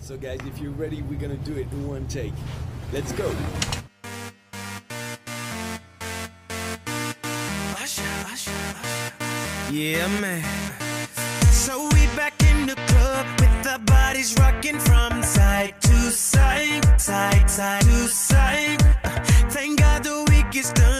So guys, if you're ready, we're gonna do it in one take. Let's go. Yeah, man. So we back in the club with our bodies rocking from side to side, side, side to side. Uh, thank God the week is done.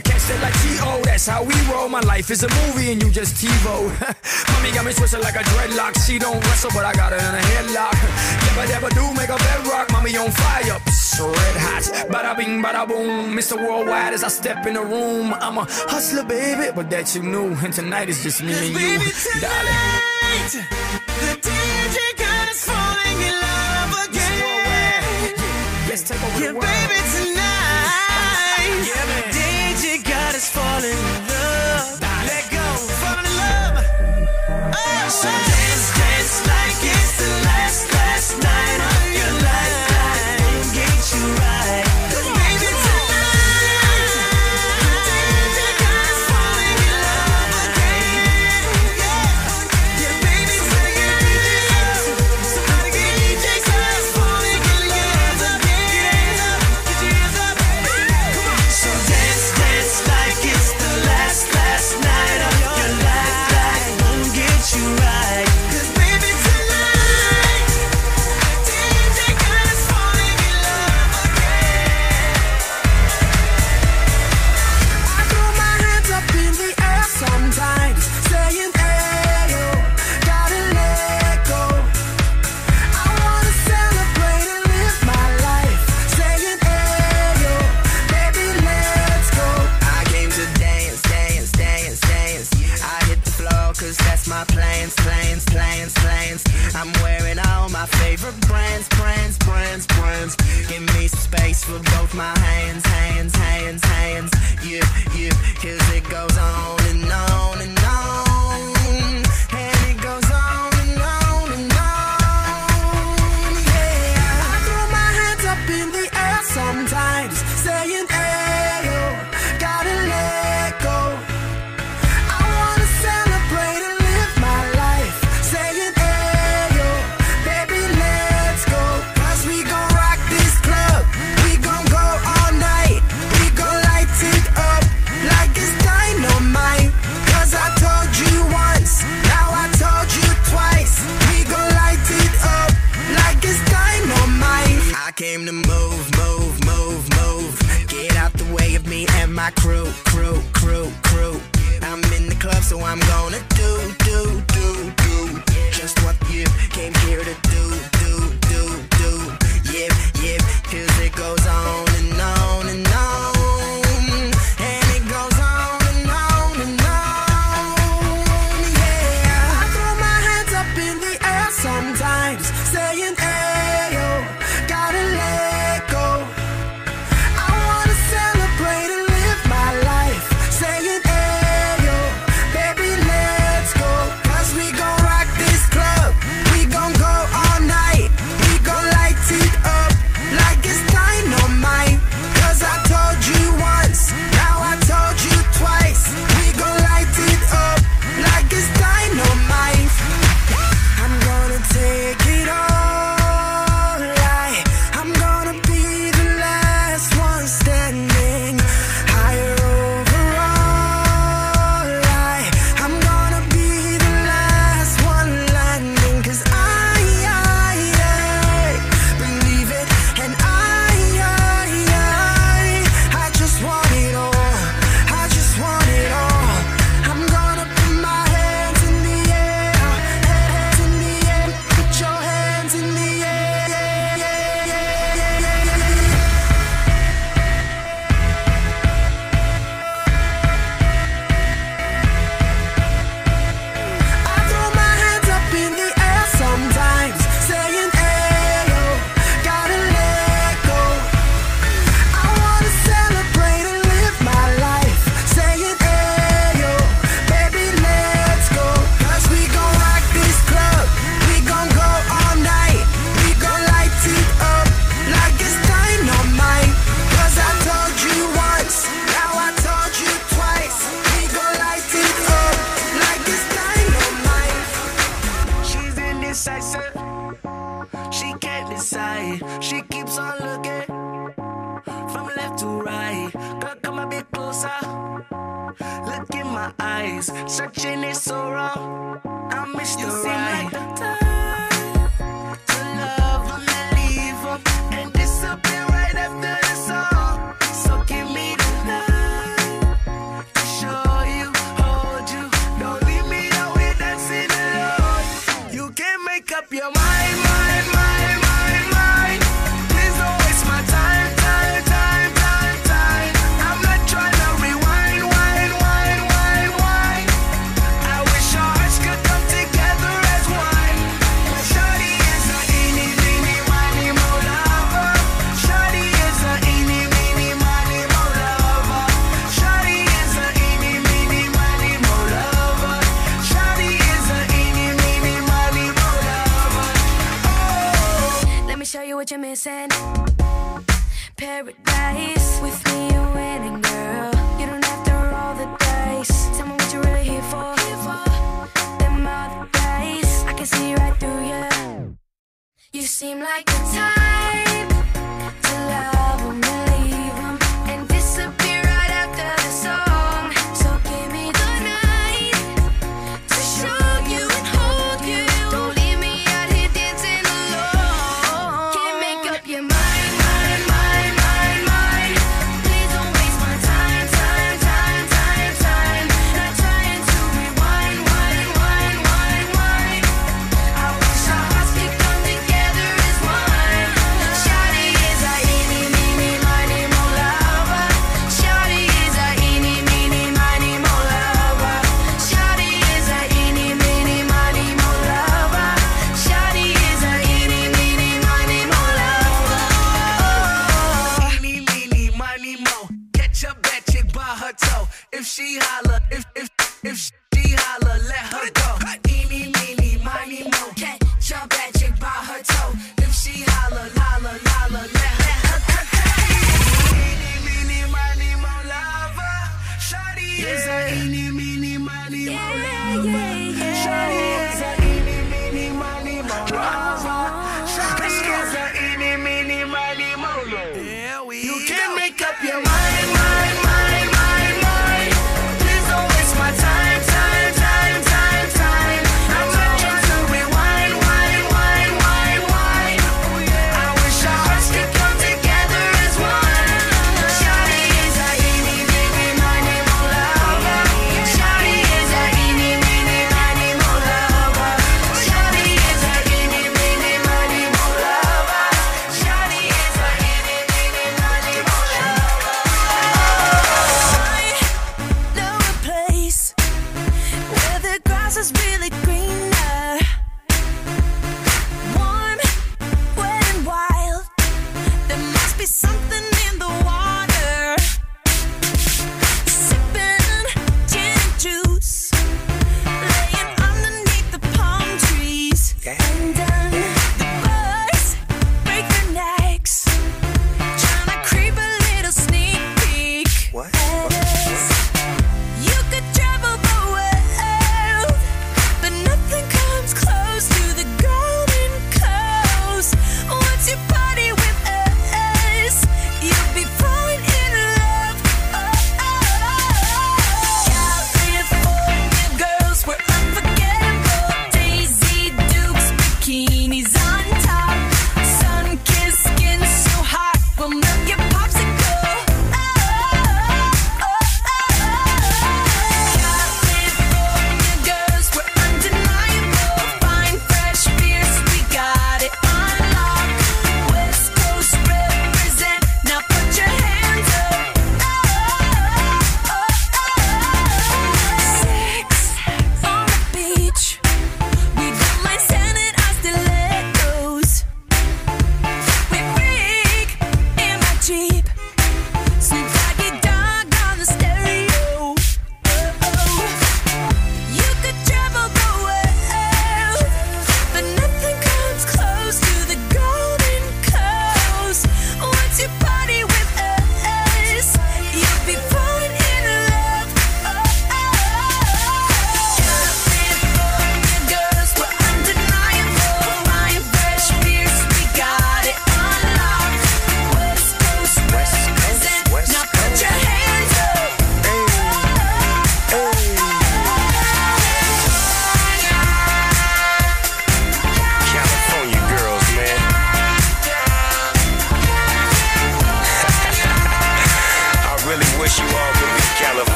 catch that like T.O. That's how we roll. My life is a movie and you just TiVo. Mommy got me twisted like a dreadlock. She don't wrestle, but I got her in a headlock. Never, never do make a bedrock. Mommy on fire, Psst, red hot. Bada bing, bada boom. Mr. Worldwide as I step in the room. I'm a hustler, baby, but that you knew. And tonight is just me and you, tonight, darling. The DJ God is falling in love again. Let's take over yeah, the world. baby, tonight. darling.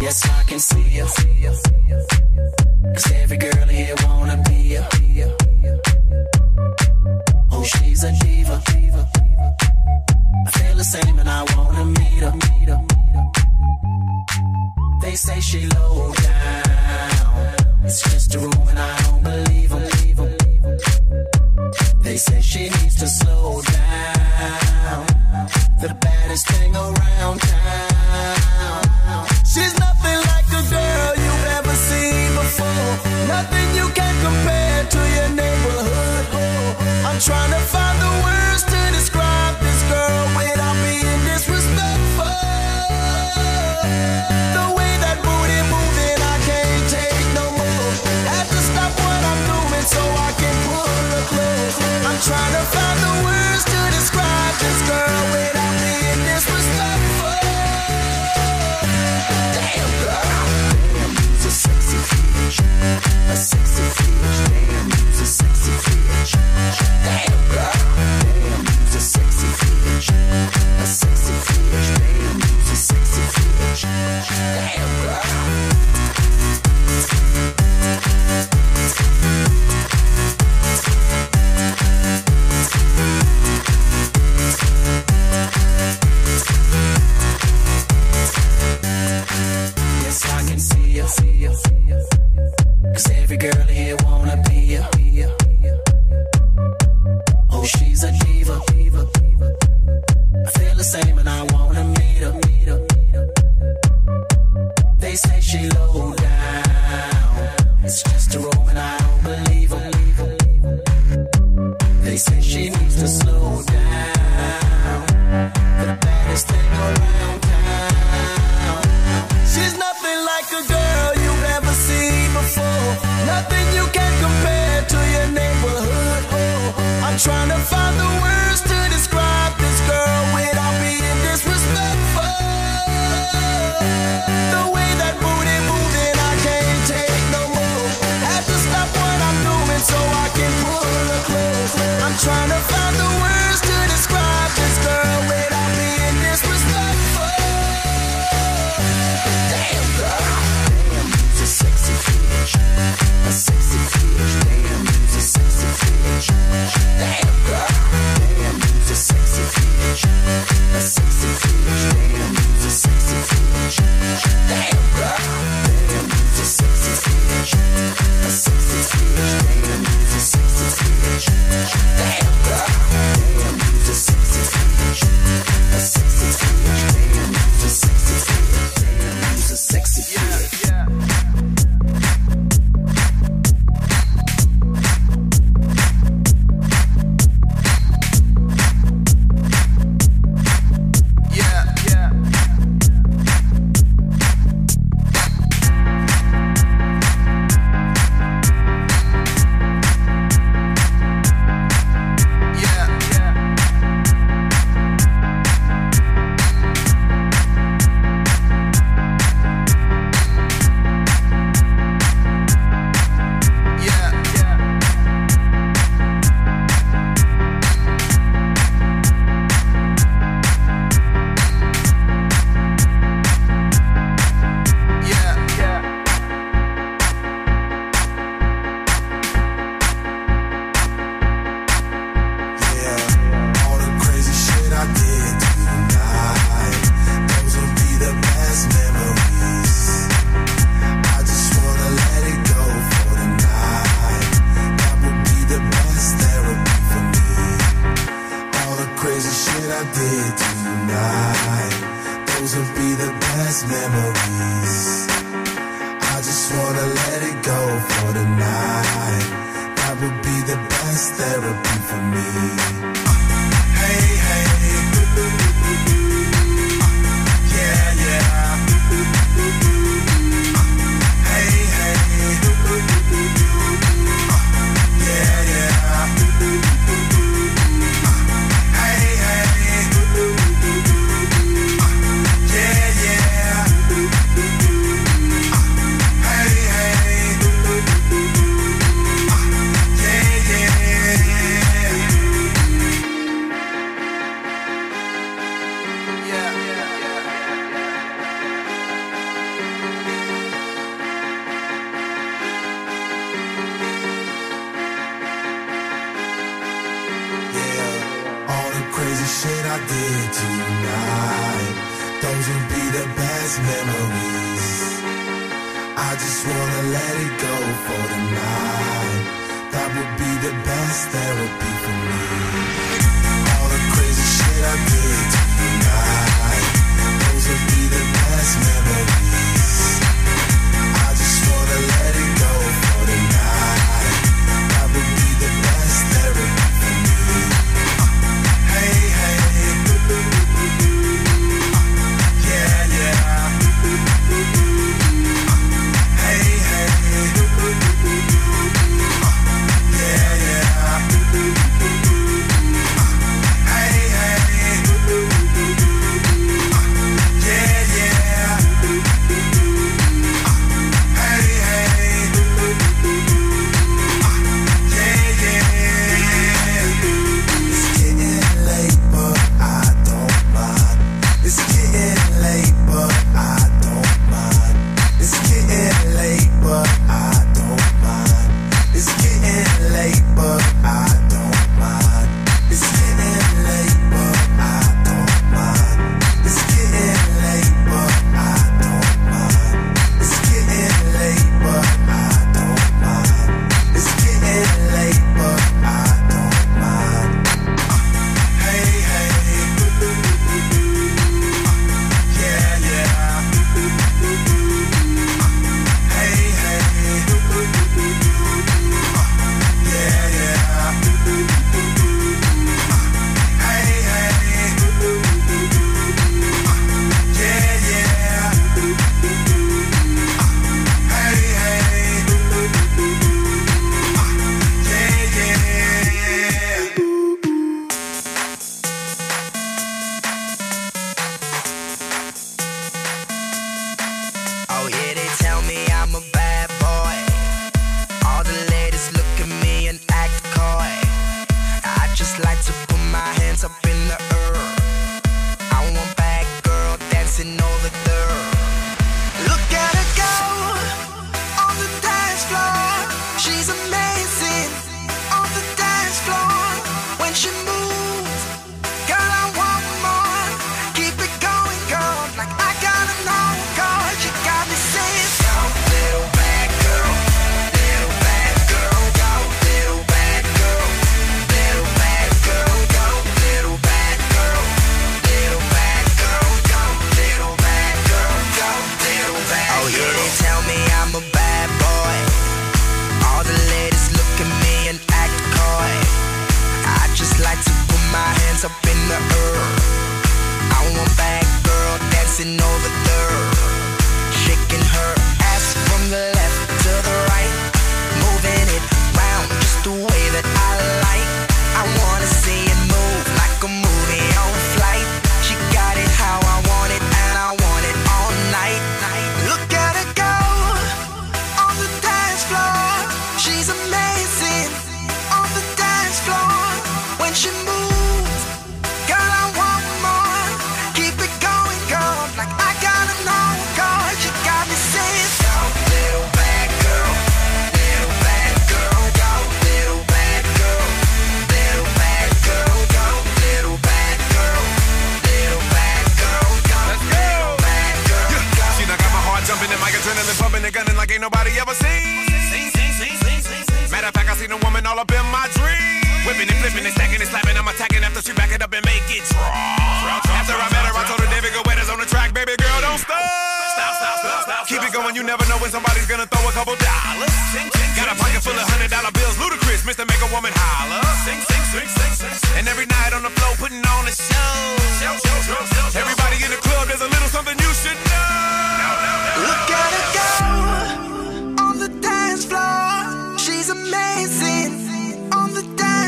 Yes, I can see you. Cause every girl here wanna be you. Oh, she's a diva. I feel the same and I wanna meet her. They say she low down. It's just a room and I don't believe them. They say she needs to slow down. The baddest thing around town. Nothing you can compare to your neighborhood. I'm trying to find the words to describe this girl without being disrespectful. The way that booty moving, I can't take no more. Had to stop what I'm doing so I can pull her close. I'm trying to find the words to describe this girl without being disrespectful.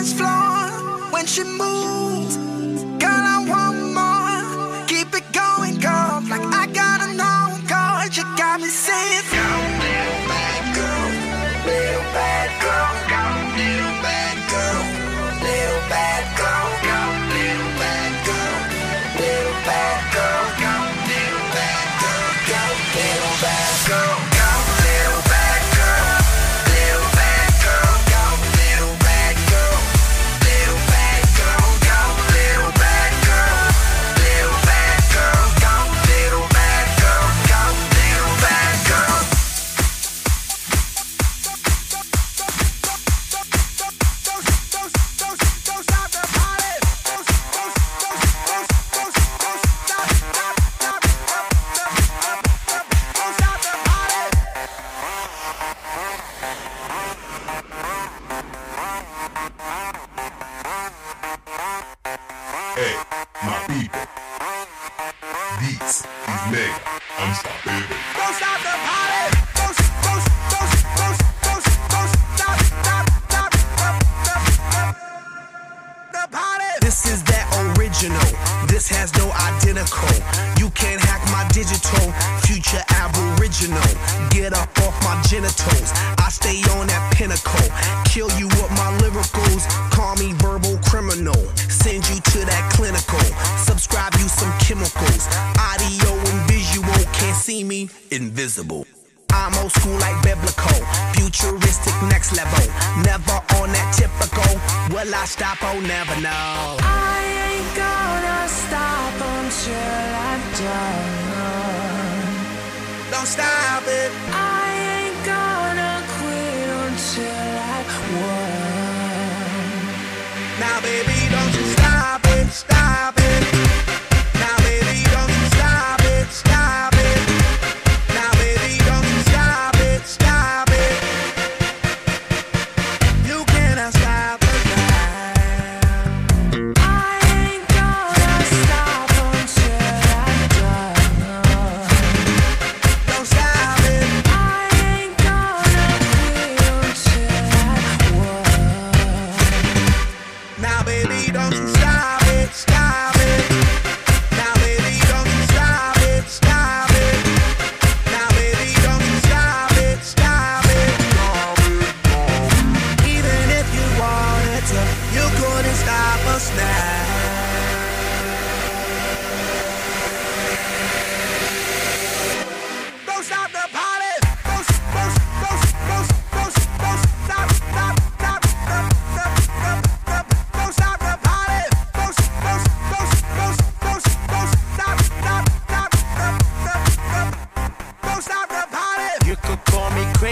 dance floor when she moves.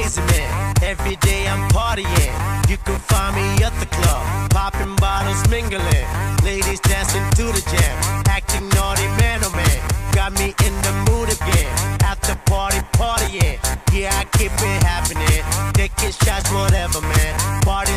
crazy man. Every day I'm partying. You can find me at the club, popping bottles, mingling. Ladies dancing to the jam, acting naughty man, oh man. Got me in the mood again. After party, partying. Yeah, I keep it happening. Taking shots, whatever, man. Party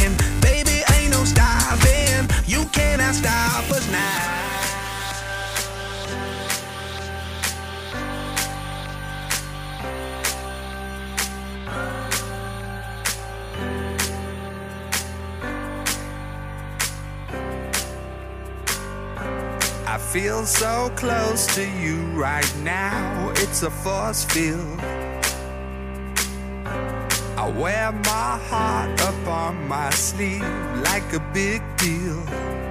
can't stop us now. I feel so close to you right now, it's a force field. I wear my heart up on my sleeve like a big deal.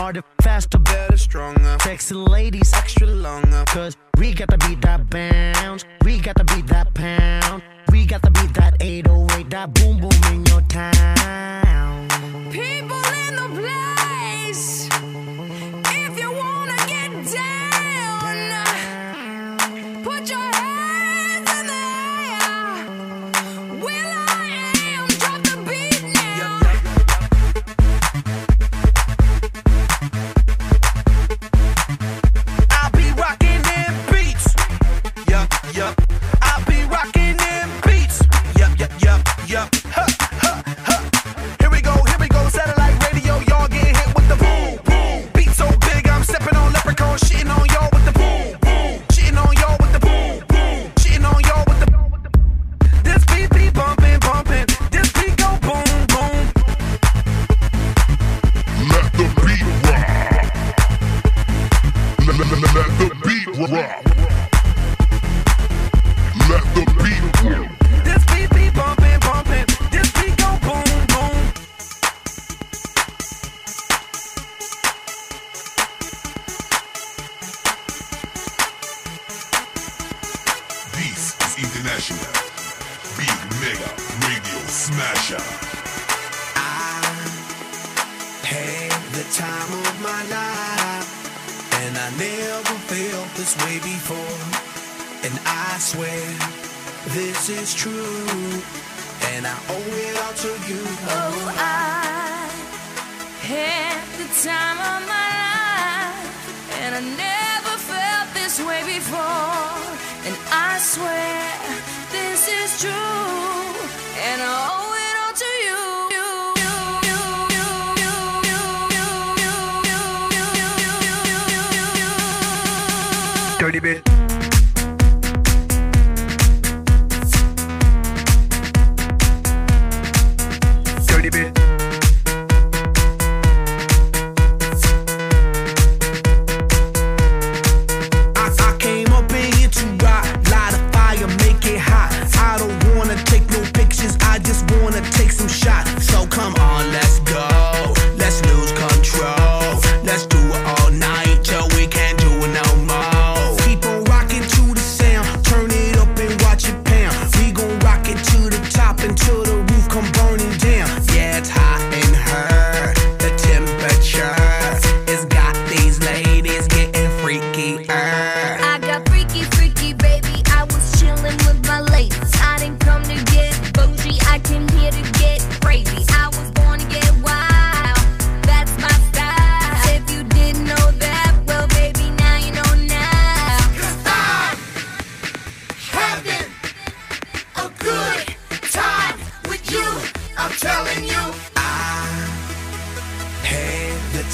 harder, faster, better, stronger. Sexy ladies, extra longer. Cause we gotta beat that bounce, we gotta beat that pound, we gotta beat that 808, that boom boom in your town. People in the place, if you wanna get down.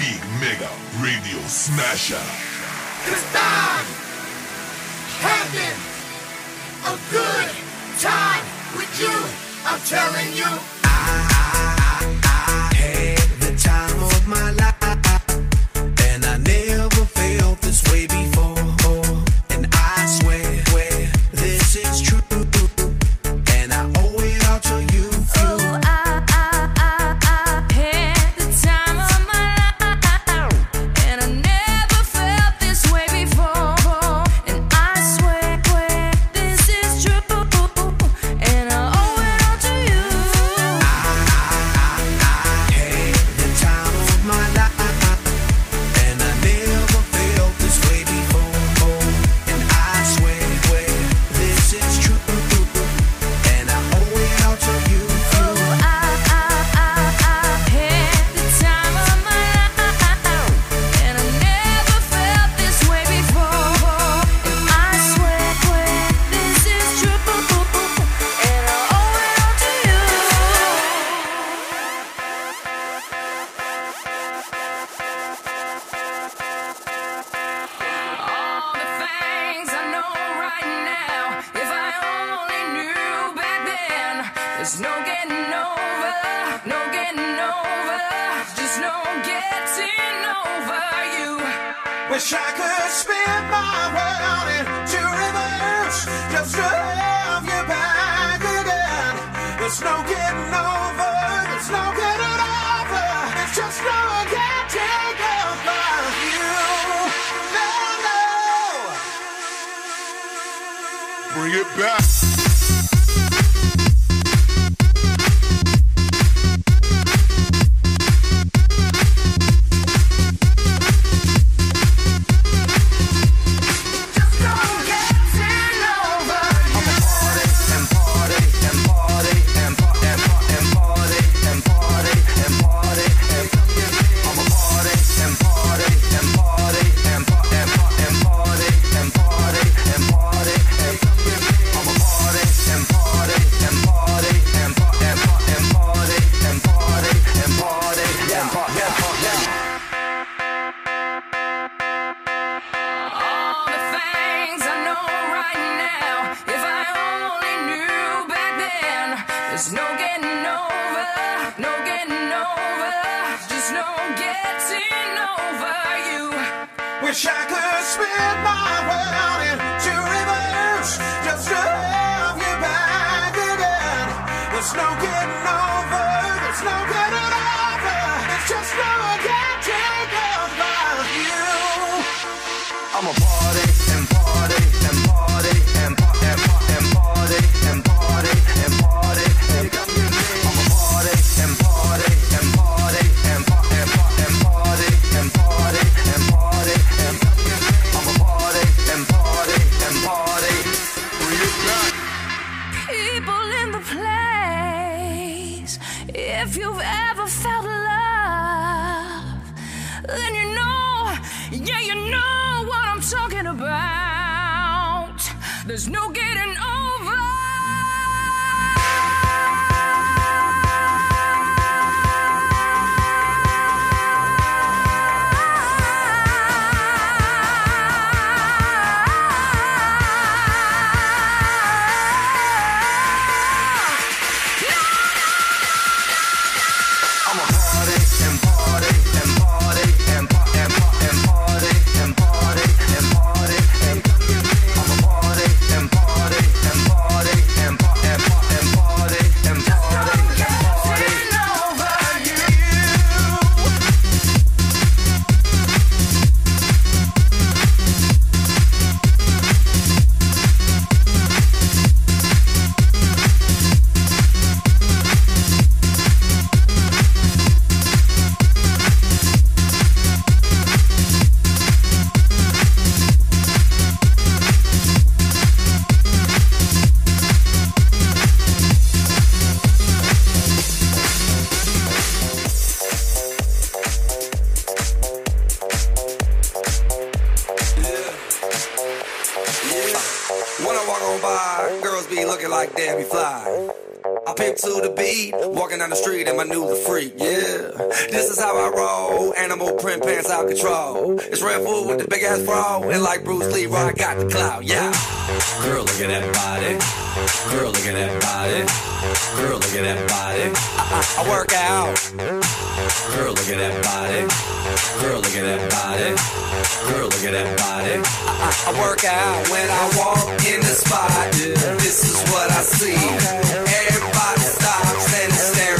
Big Mega Radio Smasher. It's time having a good time with you. I'm telling you. I, I, I had the time of my life, and I never felt this way get back. This is how I roll, animal print pants out control. It's Redfoo with the big ass bra, and like Bruce Lee, I got the clout, yeah. Girl, look at that body. Girl, look at that body. Girl, look at that body. I, I, I work out. Girl, look at that body. Girl, look at that body. Girl, look at that body. I, I, work out when I walk in the spot. This is what I see. Everybody stops and is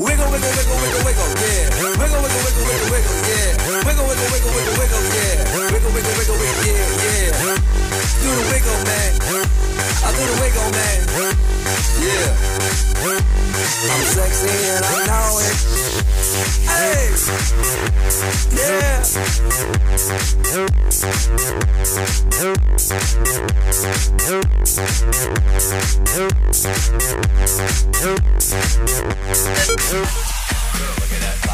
Wiggle, wiggle, wiggle, wiggle, wiggle, yeah. Wiggle, wiggle, wiggle, wiggle, wiggle, yeah. Wiggle, wiggle, wiggle, wiggle, wiggle, yeah. Wiggle, wiggle, wiggle, wiggle, yeah, yeah. Do the wiggle, man. I do the wiggle, man. Yeah. I'm sexy and I know it. Hey. Yeah. I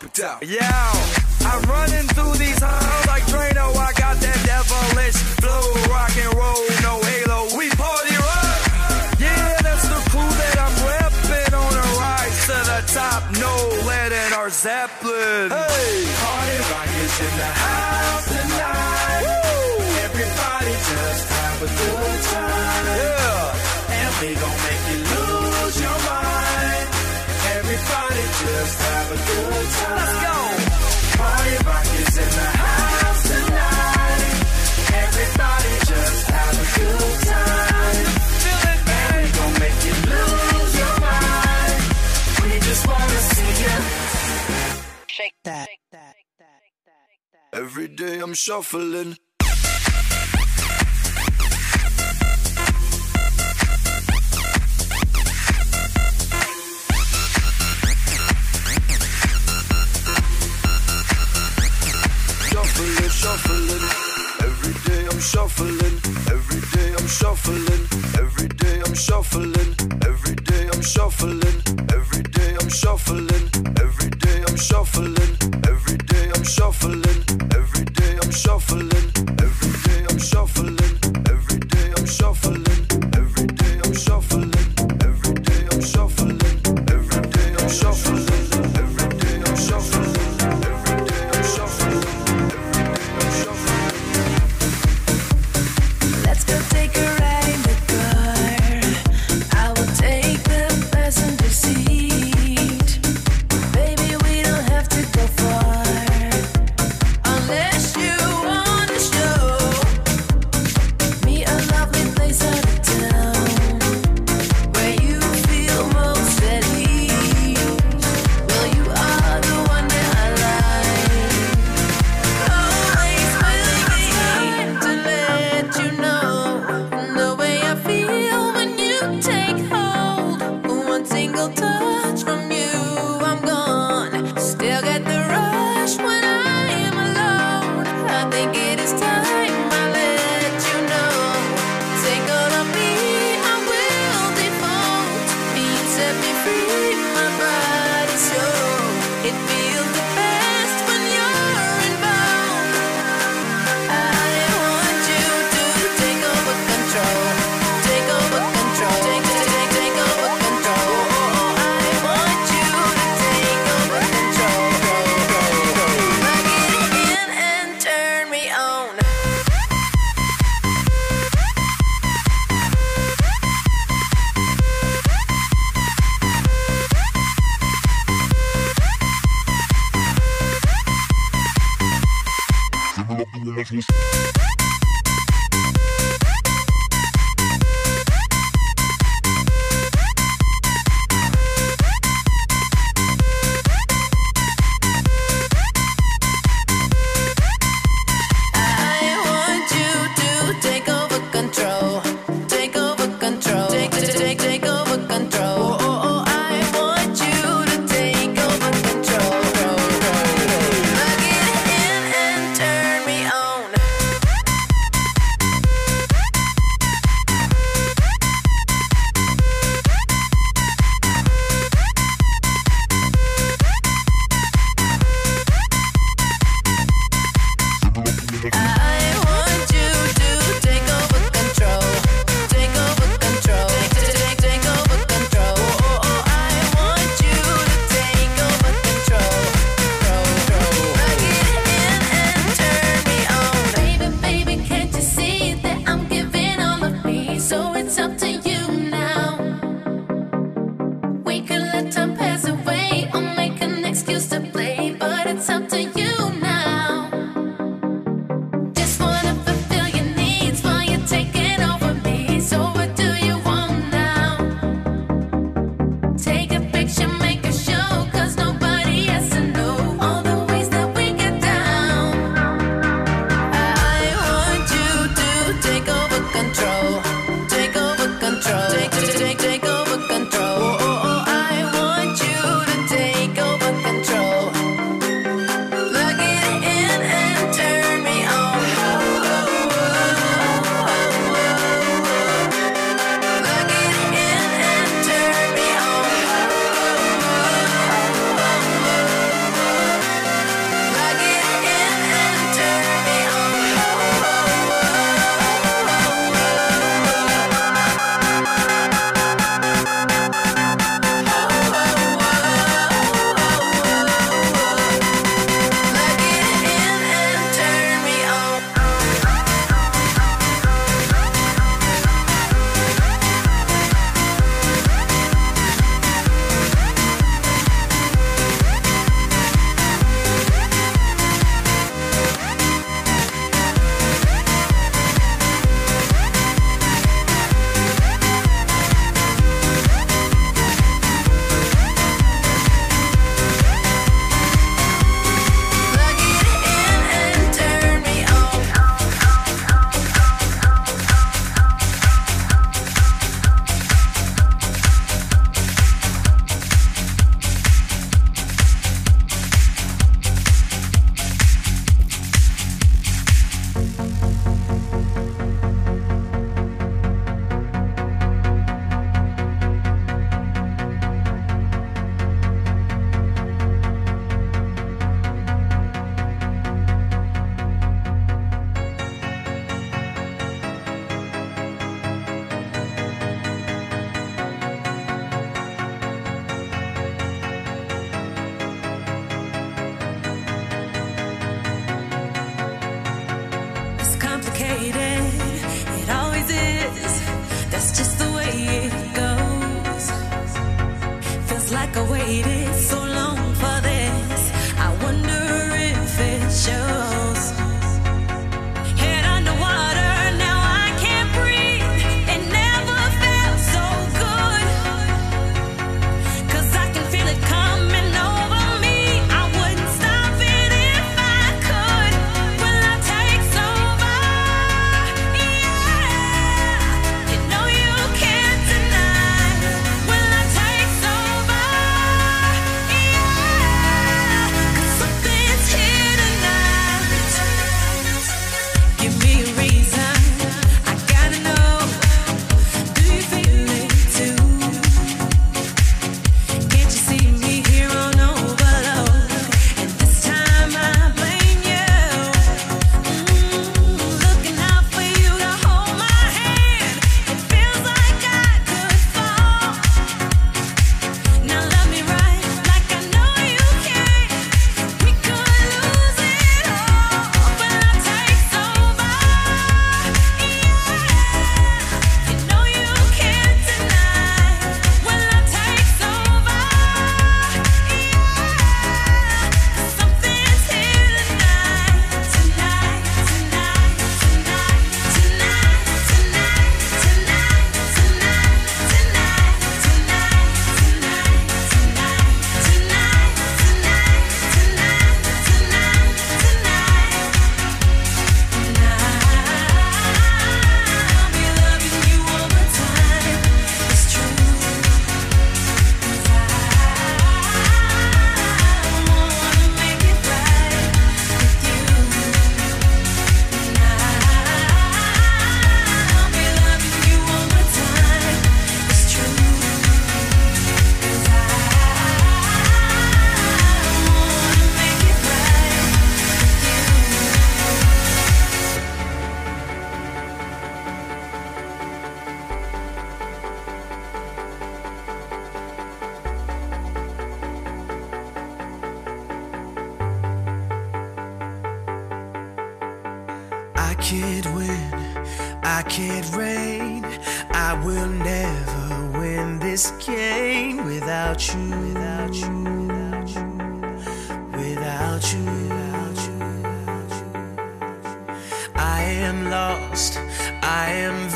Yo, I'm running through these halls shuffling. can't win, I can't reign. I will never win this game without you, without you, without you, without you, without you. I am lost, I am